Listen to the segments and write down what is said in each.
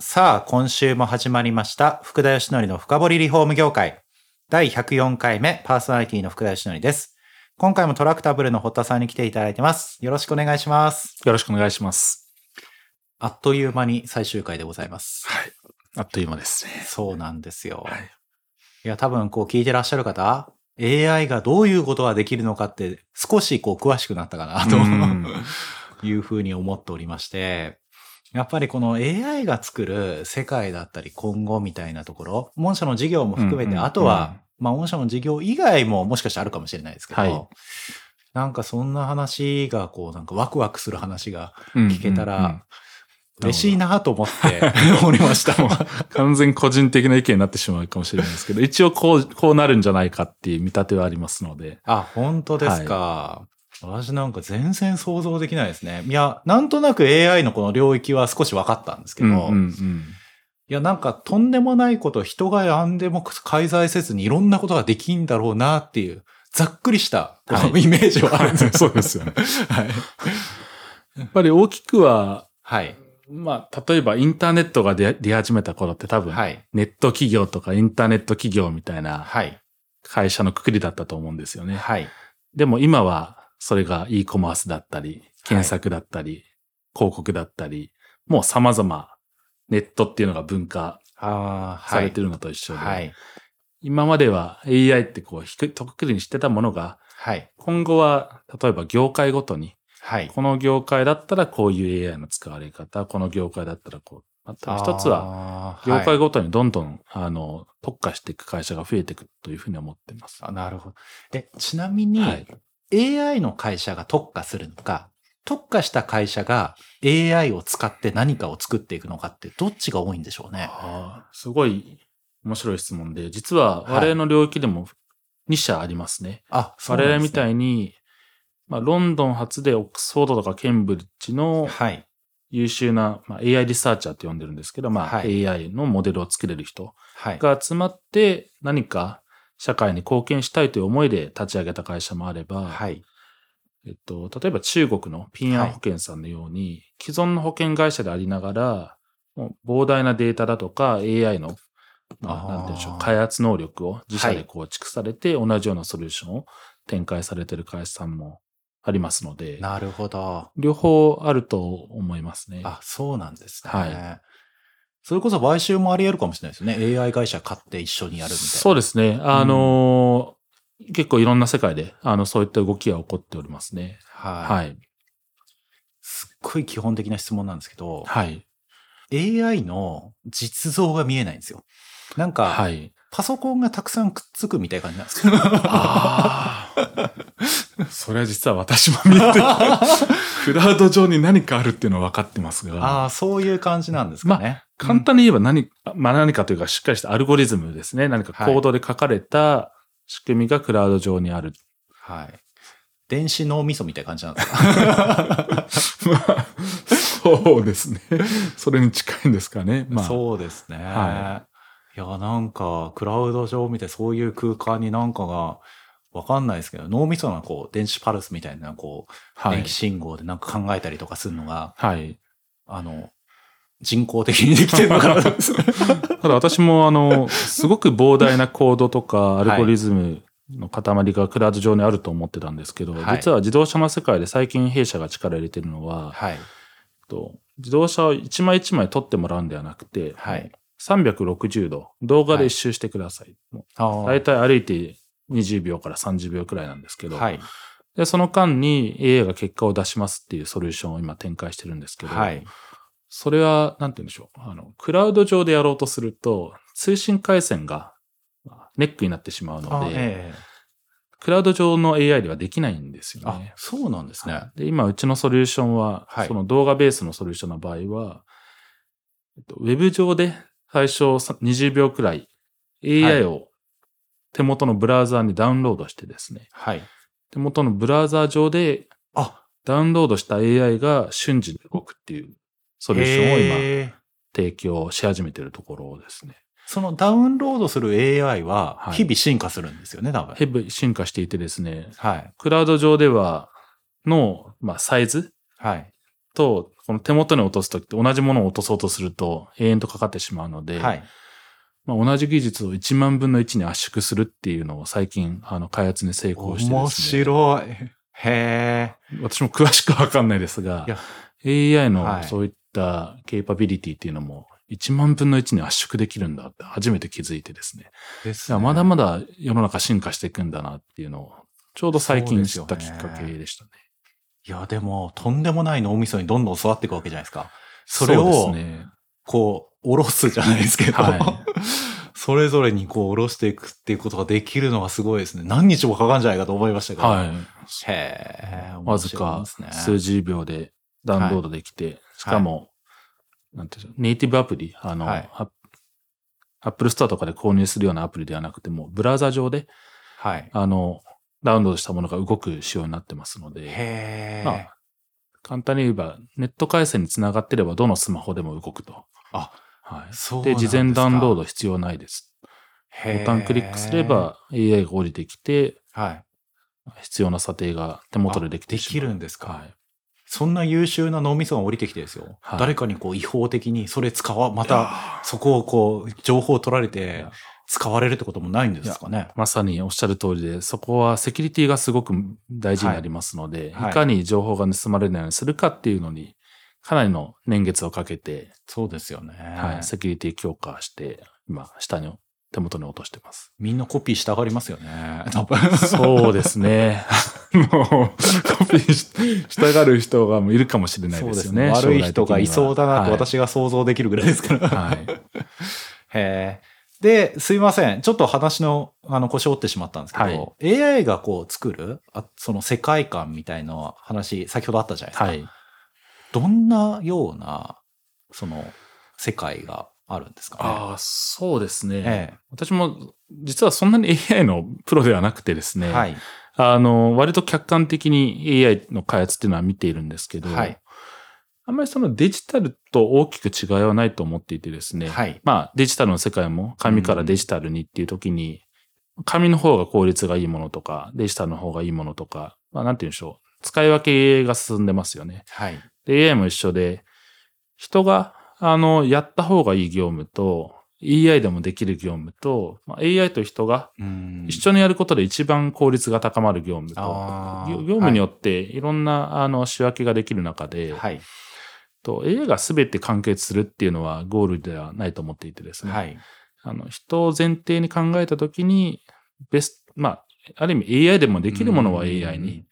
さあ、今週も始まりました。福田義則の深掘りリフォーム業界。第104回目、パーソナリティの福田義則です。今回もトラクタブルの堀田さんに来ていただいてます。よろしくお願いします。よろしくお願いします。あっという間に最終回でございます。はい。あっという間ですね。そうなんですよ。はいいや、多分こう聞いてらっしゃる方、AI がどういうことができるのかって少しこう詳しくなったかなとうん いうふうに思っておりまして、やっぱりこの AI が作る世界だったり今後みたいなところ、御社の事業も含めて、あとは、まあ御社の事業以外ももしかしたらあるかもしれないですけど、はいなんかそんな話がこうなんかワクワクする話が聞けたら、嬉しいなと思って おりました。完全個人的な意見になってしまうかもしれないですけど、一応こう、こうなるんじゃないかっていう見立てはありますので。あ、本当ですか。私なんか全然想像できないですね。いや、なんとなく AI のこの領域は少し分かったんですけど、うんうんうんいや、なんかとんでもないこと、人が何でも介在せずにいろんなことができんだろうなっていう、ざっくりしたこのはいイメージはあるんですよ。そうですよね。はい。やっぱり大きくは、はい。まあ、例えばインターネットが出出始めた頃って多分、はい。ネット企業とかインターネット企業みたいなはい。会社のくくりだったと思うんですよね。はい。でも今はそれが e コマースだったり、検索だったり、広告だったり、もう様々ネットっていうのが文化されてるのと一緒で、はい。今までは AI ってこう、ひくとっくりにしてたものが、はい。今後は例えば業界ごとに、はい。この業界だったらこういう AI の使われ方、この業界だったらこう。また一つは、は業界ごとにどんどん、あの、特化していく会社が増えていくというふうに思っています。あなるほど。え、ちなみに、はい AI の会社が特化するのか、特化した会社が AI を使って何かを作っていくのかってどっちが多いんでしょうね。すごい面白い質問で、実ははい我々の領域でも2社ありますね。あ、我々みたい。いに、まあ、ロンドン発でオックスフォードとかケンブリッジのはい。優秀な、まあ、AI リサーチャーって呼んでるんですけど、まあ、はい AI のモデルを作れる人はい。が集まって何か社会に貢献したいという思いで立ち上げた会社もあれば、はい。えっと、例えば中国のピンアン保険さんのように、既存の保険会社でありながら、もう膨大なデータだとか AI の、まあ、あーなんて言うんでしょう、開発能力を自社で構築されて、同じようなソリューションを展開されている会社さんもありますので、なるほど。両方あると思いますね。あ、そうなんですね。はいそれこそ買収もあり得るかもしれないですね。AI 会社買って一緒にやるみたいな。そうですね。あのー結構いろんな世界で、あの、そういった動きが起こっておりますね。はい。はい。すっごい基本的な質問なんですけど、はい。AI の実像が見えないんですよ。なんか、はい。パソコンがたくさんくっつくみたいな感じなんですよ。ああ。それは実は私も見て、クラウド上に何かあるっていうのは分かってますが、ああ、そういう感じなんですかね。簡単に言えば何、まあ何かというかしっかりしたアルゴリズムですね。何かコードで書かれた仕組みがクラウド上にある。はい。電子脳みそみたいな感じなんですか？そうですね。それに近いんですかね。まあ、そうですね。、はいや、なんか、クラウド上見てそういう空間になんかが、わかんないですけど、脳みそのこう、電子パルスみたいな、こう、はい電気。信号でなんか考えたりとかするのが、はい。あの、人工的にできてるのかな ただ私もあの、すごく膨大なコードとかアルゴリズムの塊がクラウド上にあると思ってたんですけど、はい実は自動車の世界で最近弊社が力を入れてるのは、はい。と自動車を一枚一枚撮ってもらうんではなくて、はい。360度動画で一周してください。もあう大体歩いて20秒から30秒くらいなんですけど、はい。でその間に AI が結果を出しますっていうソリューションを今展開してるんですけど、はい。それは、なんて言うんでしょう。あの、クラウド上でやろうとすると、通信回線がまあネックになってしまうので、ええクラウド上の AI ではできないんですよあね、。そうなんですね。で、今、うちのソリューションは、はいその動画ベースのソリューションの場合は、えっとウェブ上で最初さ20秒くらい AI を手元のブラウザーにダウンロードしてですね、はい。手元のブラウザー上であ、ダウンロードした AI が瞬時に動くっていうソリューションを今提供し始めているところですね。そのダウンロードする AI ははい日々進化するんですよね、多分。ヘブ進化していてですね、はい。クラウド上ではの、まあ、サイズ？はい。と、この手元に落とすときって同じものを落とそうとすると永遠とかかってしまうので、はい。まあ、同じ技術を1万分の1に圧縮するっていうのを最近、あの、開発に成功してですね。面白い。へえ。私も詳しくわかんないですが AI はいのそういったケーパビリティっていうのも1万分の1に圧縮できるんだって初めて気づいてですね。ですいやまだまだ世の中進化していくんだなっていうのを、ちょうど最近知ったきっかけでしたね。いや、でも、とんでもない脳みそにどんどん育っていくわけじゃないですか。それうを。こう、おろすじゃないですけど、は それぞれにこう、おろしていくっていうことができるのがすごいですね。何日もかかるんじゃないかと思いましたけど。はい。へえ。わずか数ね。十秒でダウンロードできて、しかも、なんていうネイティブアプリ、あの、はいアップルストアとかで購入するようなアプリではなくても、ブラウザ上で、はい。あの、ダウンロードしたものが動く仕様になってますので、へえ。まあ、簡単に言えば、ネット回線につながってれば、どのスマホでも動くと。あ、はい。で。事前ダウンロード必要ないです。ボタンクリックすれ、ば AI が降りてきて、はい。必要な査定が手元でできてで。きるんですか？はい。そんな優秀な脳みそが降りてきてですよ。はい誰かにこう違法的にそれ使わ、またそこをこう情報を取られいてや使われるってこともないんですかね？まさにおっしゃる通りで、そこはセキュリティがすごく大事になりますので、はいい、かに情報が盗まれないようにするかっていうのに、かなりの年月をかけて、そうですよね。はい、セキュリティ強化して、今、下に、手元に落としてます。みんなコピーしたがりますよね。多分そうですね。もう、コピーししたがる人がいるかもしれないですよね。そう悪い人がいそうだなとはい私が想像できるぐらいですから。はい。へーで、すいません。ちょっと話の、あの、腰折ってしまったんですけど、AI がこう作る、あその世界観みたいな話、先ほどあったじゃないですか。はい。どんなような、その、世界があるんですかね？ああ、そうですね。え私も、実はそんなに AI のプロではなくてですね。え。はい。あの、割と客観的に AI の開発っていうのは見ているんですけど、はいあんまりそのデジタルと大きく違いはないと思っていてですね。はい。まあ、デジタルの世界も紙からデジタルにっていう時に、紙の方が効率がいいものとか、デジタルの方がいいものとか、まあ、なんて言うんでしょう。使い分けが進んでますよね。はい。で、AI も一緒で、人が、あの、やった方がいい業務と、AI でもできる業務と、まあ、AI と人がうん一緒にやることで一番効率が高まる業務と、業業務によっていろんな、あの仕分けができる中で、はい。と AI が全て完結するっていうのはゴールではないと思っていてですね。はい。あの人を前提に考えたときに、ベスト、まあ、ある意味 AI でもできるものは AI に、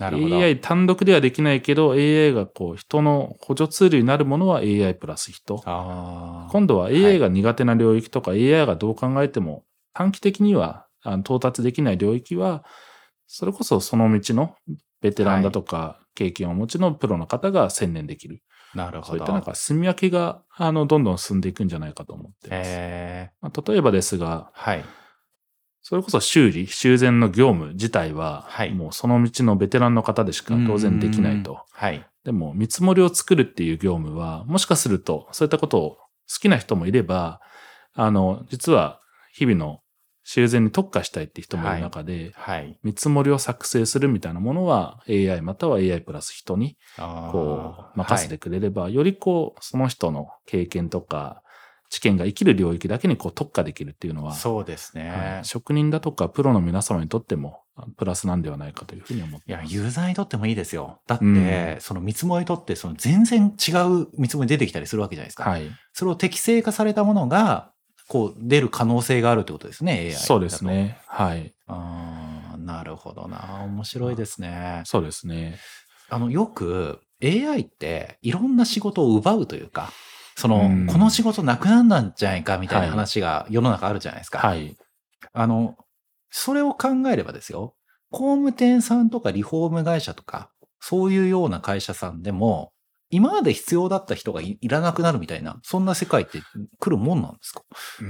なるほど。AI 単独ではできないけど、AI がこう人の補助ツールになるものは AI プラス人。あー今度は AI が苦手な領域とか、AI がどう考えても短期的にはあの到達できない領域は、それこそその道のベテランだとか、経験をお持ちのプロの方が専念できる。なるほど。そういったなんか住み分けが、あの、どんどん進んでいくんじゃないかと思ってます。えまあ、例えばですが、はい。それこそ修理、修繕の業務自体は、はいもうその道のベテランの方でしか当然できないうんと。はい。でも、見積もりを作るっていう業務は、もしかすると、そういったことを好きな人もいれば、あの、実は、日々の修繕に特化したいって人もいる中で、はい。見積もりを作成するみたいなものは AI または AI プラス人にこう任せてくれれば、よりこうその人の経験とか知見が生きる領域だけにこう特化できるっていうのは、そうですね。はい職人だとかプロの皆様にとってもあプラスなんではないかというふうに思っいや、てます。ユーザーにとってもいいですよ。だって、うんその見積もりとって、その全然違う見積もり出てきたりするわけじゃないですか。はい。それを適正化されたものが、こう、出る可能性があるってことですね、AI。そうですね。はい。あーなるほどな。面白いですね。そうですね。あの、よく AI っていろんな仕事を奪うというか、その、うんこの仕事なくなんなんじゃないかみたいなはい話が世の中あるじゃないですか。はい。あの、それを考えればですよ、工務店さんとかリフォーム会社とか、そういうような会社さんでも、今まで必要だった人がいいらなくなるみたいな、そんな世界って来るもんなんですか？うー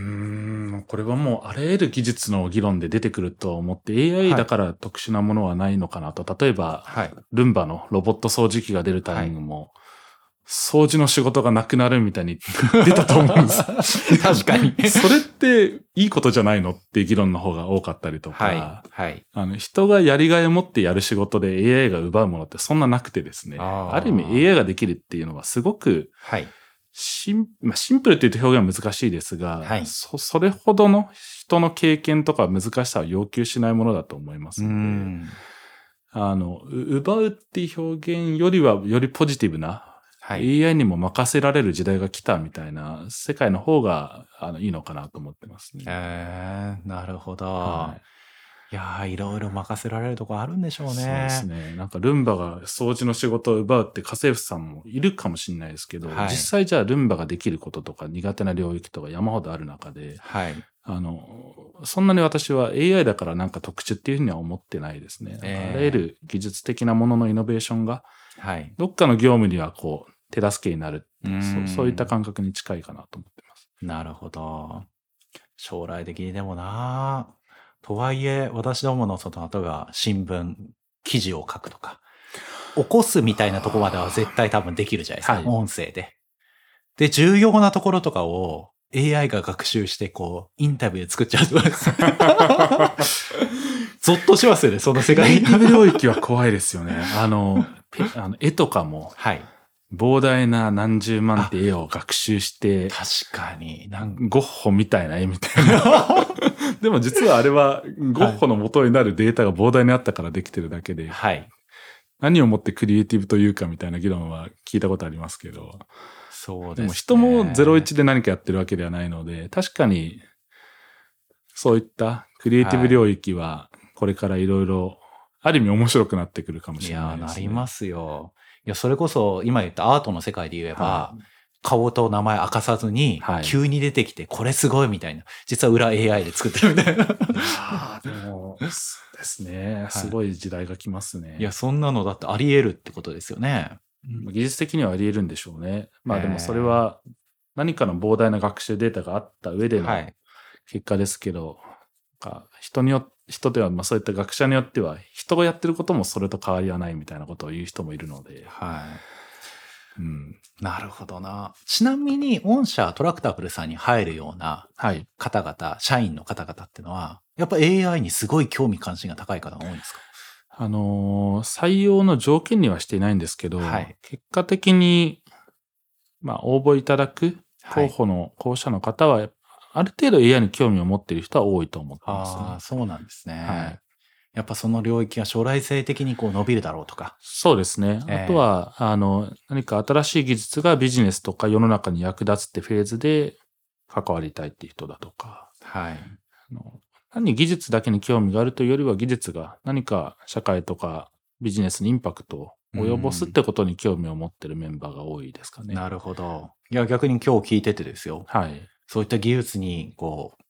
ん、これはもうあらゆる技術の議論で出てくると思って、AI だから特殊なものはないのかなと。例えば、はい。ルンバのロボット掃除機が出るタイミングも、掃除の仕事がなくなるみたいに 出たと思うんです。確かに。それっていいことじゃないのっていう議論の方が多かったりとか、はい。はい。あの人がやりがいを持ってやる仕事で AI が奪うものってそんななくてですね、ある意味 AI ができるっていうのはすごくはい。シン,、まあ、シンプルって言うと表現は難しいですが、はいそ、それほどの人の経験とか難しさを要求しないものだと思いますうので、ん。あの、う奪うっていう表現よりはよりポジティブな、はい。AI にも任せられる時代が来たみたいな世界の方があのいいのかなと思ってますね。えー、なるほど。はいいやーいろいろ任せられるとこあるんでしょうね。そうですね。なんかルンバが掃除の仕事を奪うって家政婦さんもいるかもしれないですけど、はい実際じゃあルンバができることとか苦手な領域とか山ほどある中で、はい。あの、そんなに私は AI だからなんか特殊っていうふうには思ってないですね。ええあらゆる技術的なもののイノベーションが、はい。どっかの業務にはこう、手助けになる。うんそうそういった感覚に近いかなと思ってます。なるほど。将来的にでもなとはいえ、私どものその、例えば新聞、記事を書くとか、起こすみたいなとこまでは絶対多分できるじゃないですか。はい音声で。で、重要なところとかを AI が学習して、こう、インタビュー作っちゃうとかです。ゾッとしますよね、その世クリエイ界ティブ領域は怖いですよね。あの、ペあの絵とかもはい。膨大な何十万って絵を学習して、確かに。なんゴッホみたいな絵みたいな。でも実はあれはゴッホの元になるデータが膨大にあったからできてるだけで、はい。何をもってクリエイティブというかみたいな議論は聞いたことありますけど、そうです、ね。でも人も01で何かやってるわけではないので、確かにそういったクリエイティブ領域はこれからいろいろある意味面白くなってくるかもしれないです、ね。なりますよ。いや、それこそ、今言ったアートの世界で言えば、は顔と名前明かさずにはい、急に出てきて、これすごいみたいな。実は裏 AI で作ってるみたいな。あーでも、ですね。すごい時代が来ますね。いや、そんなのだってあり得るってことですよね。技術的にはあり得るんでしょうね。まあえーでもそれは何かの膨大な学習データがあった上でのはい。結果ですけど、人によって、人では、まあそういった学者によっては、人がやってることもそれと変わりはないみたいなことを言う人もいるので、はい。うん。なるほどな。ちなみに、御社トラクタブルさんに入るようなはい。方々、社員の方々ってのは、やっぱ AI にすごい興味関心が高い方が多いんですか？あのー採用の条件にはしていないんですけど、はい結果的に、まあ応募いただくはい候補の、候補者の方は、ある程度 AI に興味を持っている人は多いと思ってますね。ああ、そうなんですね。はいやっぱその領域が将来性的にこう伸びるだろうとか。そうですね。ええあとは、あの、何か新しい技術がビジネスとか世の中に役立つってフェーズで関わりたいっていう人だとか、はい。あの単に技術だけに興味があるというよりは技術が何か社会とかビジネスにインパクトを及ぼすってことに興味を持ってるメンバーが多いですかね。なるほど。いや、逆に今日聞いててですよ。はい。そういった技術に、こう、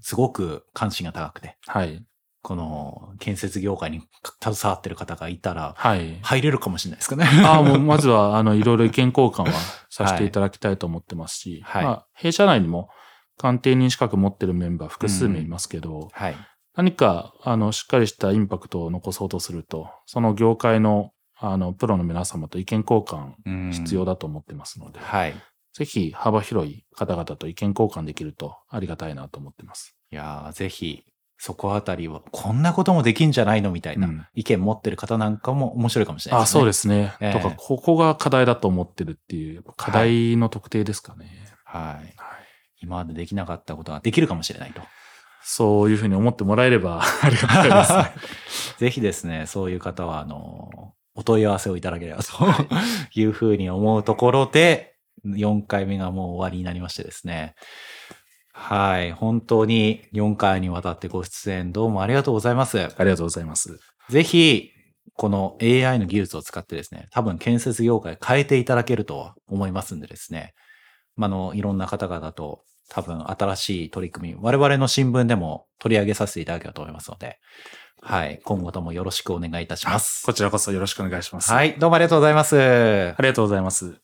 すごく関心が高くて、はい。この建設業界に携わってる方がいたら、はい。入れるかもしれないですかね。ああ、もう、まずは、あの、いろいろ意見交換はさせていただきたいと思ってますし、はいまあ、弊社内にも鑑定人資格持ってるメンバー複数名いますけど、はい。何か、あの、しっかりしたインパクトを残そうとすると、その業界の、あの、プロの皆様と意見交換うん必要だと思ってますので、はい。ぜひ幅広い方々と意見交換できるとありがたいなと思ってます。いやーぜひ、そこあたりは、こんなこともできんじゃないのみたいなうん意見持ってる方なんかも面白いかもしれないあですね。そうですね。ええとか、ここが課題だと思ってるっていう、課題の特定ですかね。はい。はい今までできなかったことができるかもしれないと。そういうふうに思ってもらえれば ありがたいですね。ぜひですね、そういう方は、あの、お問い合わせをいただければというふうに思うところで、4回目がもう終わりになりましてですね。はい。本当に4回にわたってご出演どうもありがとうございます。ありがとうございます。ぜひ、この AI の技術を使ってですね、多分建設業界変えていただけると思いますんでですね、まあ、あの、いろんな方々と多分新しい取り組み、我々の新聞でも取り上げさせていただければと思いますので、はい。今後ともよろしくお願いいたします。こちらこそよろしくお願いします。はい。どうもありがとうございます。ありがとうございます。